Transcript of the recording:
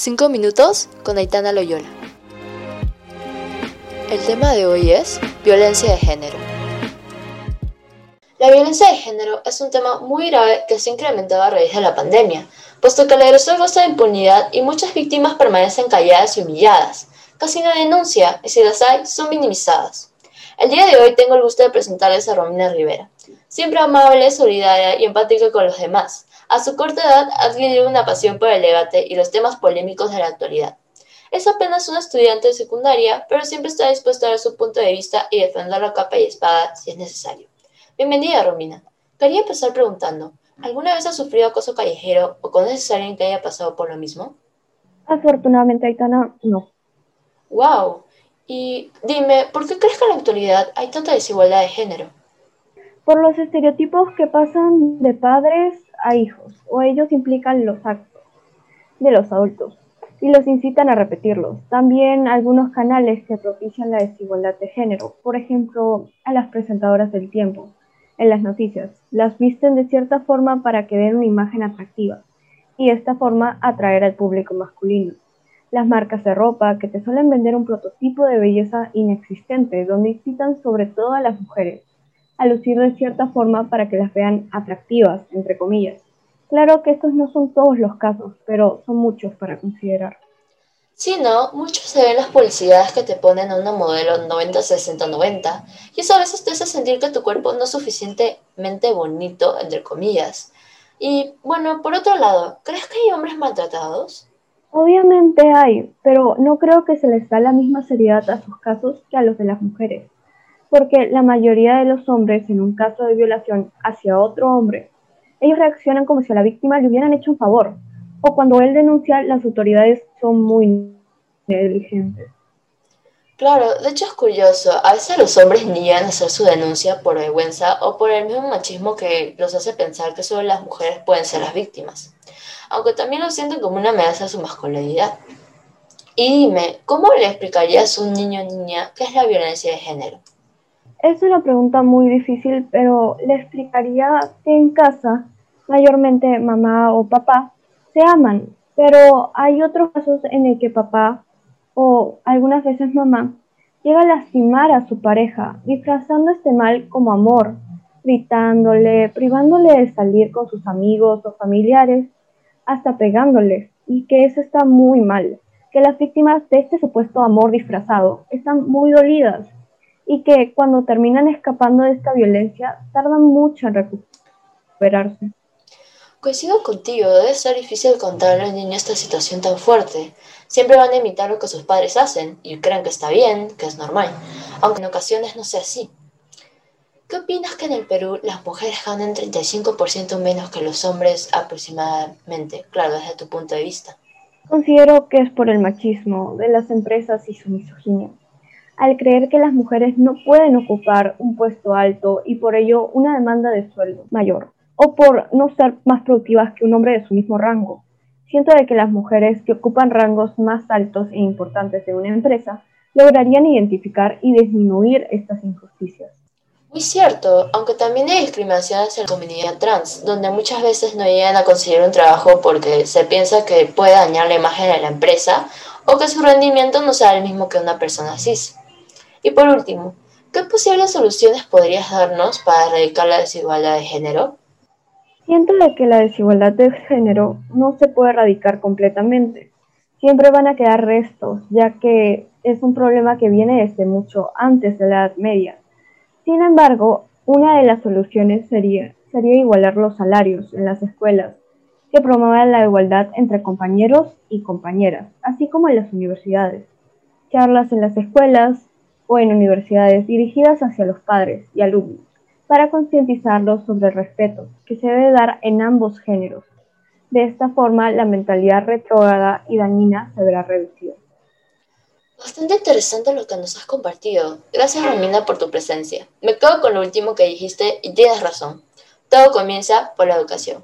5 minutos con Aitana Loyola. El tema de hoy es violencia de género. La violencia de género es un tema muy grave que se ha incrementado a raíz de la pandemia, puesto que el agresor goza de impunidad y muchas víctimas permanecen calladas y humilladas. Casi no denuncia y si las hay, son minimizadas. El día de hoy tengo el gusto de presentarles a Romina Rivera, siempre amable, solidaria y empática con los demás. A su corta edad ha adquirido una pasión por el debate y los temas polémicos de la actualidad. Es apenas una estudiante de secundaria, pero siempre está dispuesta a dar su punto de vista y defender la capa y espada si es necesario. Bienvenida, Romina. Quería empezar preguntando, ¿alguna vez has sufrido acoso callejero o conoces a alguien que haya pasado por lo mismo? Afortunadamente, Aitana, no. ¡Wow! Y dime, ¿por qué crees que en la actualidad hay tanta desigualdad de género? Por los estereotipos que pasan de padres a hijos, o ellos implican los actos de los adultos y los incitan a repetirlos. También algunos canales que propician la desigualdad de género, por ejemplo, a las presentadoras del tiempo en las noticias. Las visten de cierta forma para que den una imagen atractiva y de esta forma atraer al público masculino. Las marcas de ropa que te suelen vender un prototipo de belleza inexistente donde incitan sobre todo a las mujeres a lucir de cierta forma para que las vean atractivas, entre comillas. Claro que estos no son todos los casos, pero son muchos para considerar. Sí, no, muchos se ven las publicidades que te ponen a una modelo 90, 60, 90, y eso a veces te hace sentir que tu cuerpo no es suficientemente bonito, entre comillas. Y bueno, por otro lado, ¿crees que hay hombres maltratados? Obviamente hay, pero no creo que se les da la misma seriedad a sus casos que a los de las mujeres, porque la mayoría de los hombres en un caso de violación hacia otro hombre, ellos reaccionan como si a la víctima le hubieran hecho un favor, o cuando él denuncia, las autoridades son muy negligentes. Claro, de hecho es curioso, a veces los hombres niegan hacer su denuncia por vergüenza o por el mismo machismo que los hace pensar que solo las mujeres pueden ser las víctimas, aunque también lo sienten como una amenaza a su masculinidad. Y dime, ¿cómo le explicarías a un niño o niña qué es la violencia de género? Es una pregunta muy difícil, pero le explicaría que en casa, mayormente mamá o papá, se aman, pero hay otros casos en el que papá o algunas veces mamá llega a lastimar a su pareja, disfrazando este mal como amor, gritándole, privándole de salir con sus amigos o familiares, hasta pegándole, y que eso está muy mal, que las víctimas de este supuesto amor disfrazado están muy dolidas y que cuando terminan escapando de esta violencia tardan mucho en recuperarse. Coincido contigo, debe ser difícil contarle a un niño esta situación tan fuerte. Siempre van a imitar lo que sus padres hacen y creen que está bien, que es normal, aunque en ocasiones no sea así. ¿Qué opinas que en el Perú las mujeres ganan 35% menos que los hombres aproximadamente? Claro, desde tu punto de vista. Considero que es por el machismo de las empresas y su misoginia. Al creer que las mujeres no pueden ocupar un puesto alto y por ello una demanda de sueldo mayor o por no ser más productivas que un hombre de su mismo rango. Siento de que las mujeres que ocupan rangos más altos e importantes de una empresa lograrían identificar y disminuir estas injusticias. Muy cierto, aunque también hay discriminaciones en la comunidad trans, donde muchas veces no llegan a conseguir un trabajo porque se piensa que puede dañar la imagen de la empresa o que su rendimiento no sea el mismo que una persona cis. Y por último, ¿qué posibles soluciones podrías darnos para erradicar la desigualdad de género? Siento que la desigualdad de género no se puede erradicar completamente. Siempre van a quedar restos, ya que es un problema que viene desde mucho antes de la Edad Media. Sin embargo, una de las soluciones sería, sería igualar los salarios en las escuelas, que promuevan la igualdad entre compañeros y compañeras, así como en las universidades. Charlas en las escuelas o en universidades dirigidas hacia los padres y alumnos para concientizarlos sobre el respeto que se debe dar en ambos géneros. De esta forma, la mentalidad retrógrada y dañina se verá reducida. Bastante interesante lo que nos has compartido. Gracias, Romina, por tu presencia. Me quedo con lo último que dijiste y tienes razón. Todo comienza por la educación.